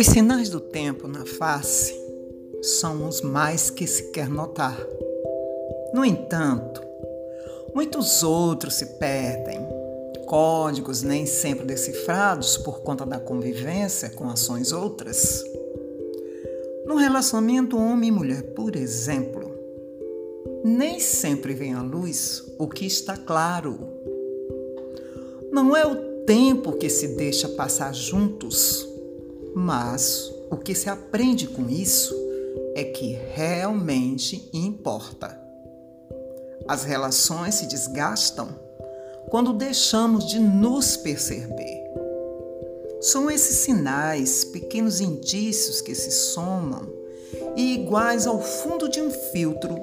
Os sinais do tempo na face são os mais que se quer notar. No entanto, muitos outros se perdem. Códigos nem sempre decifrados por conta da convivência com ações outras. No relacionamento homem e mulher, por exemplo, nem sempre vem à luz o que está claro. Não é o tempo que se deixa passar juntos mas o que se aprende com isso é que realmente importa. As relações se desgastam quando deixamos de nos perceber. São esses sinais, pequenos indícios que se somam e, iguais ao fundo de um filtro,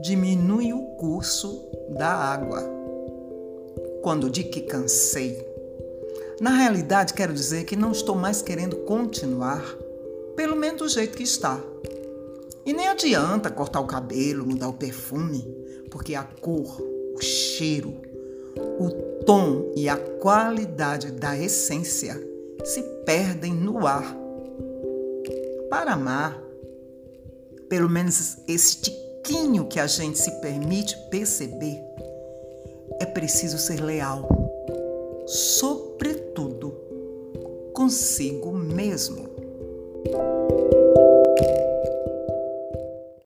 diminuem o curso da água. Quando digo que cansei, na realidade, quero dizer que não estou mais querendo continuar, pelo menos do jeito que está. E nem adianta cortar o cabelo, mudar o perfume, porque a cor, o cheiro, o tom e a qualidade da essência se perdem no ar. Para amar, pelo menos esse tiquinho que a gente se permite perceber, preciso ser leal, sobretudo consigo mesmo.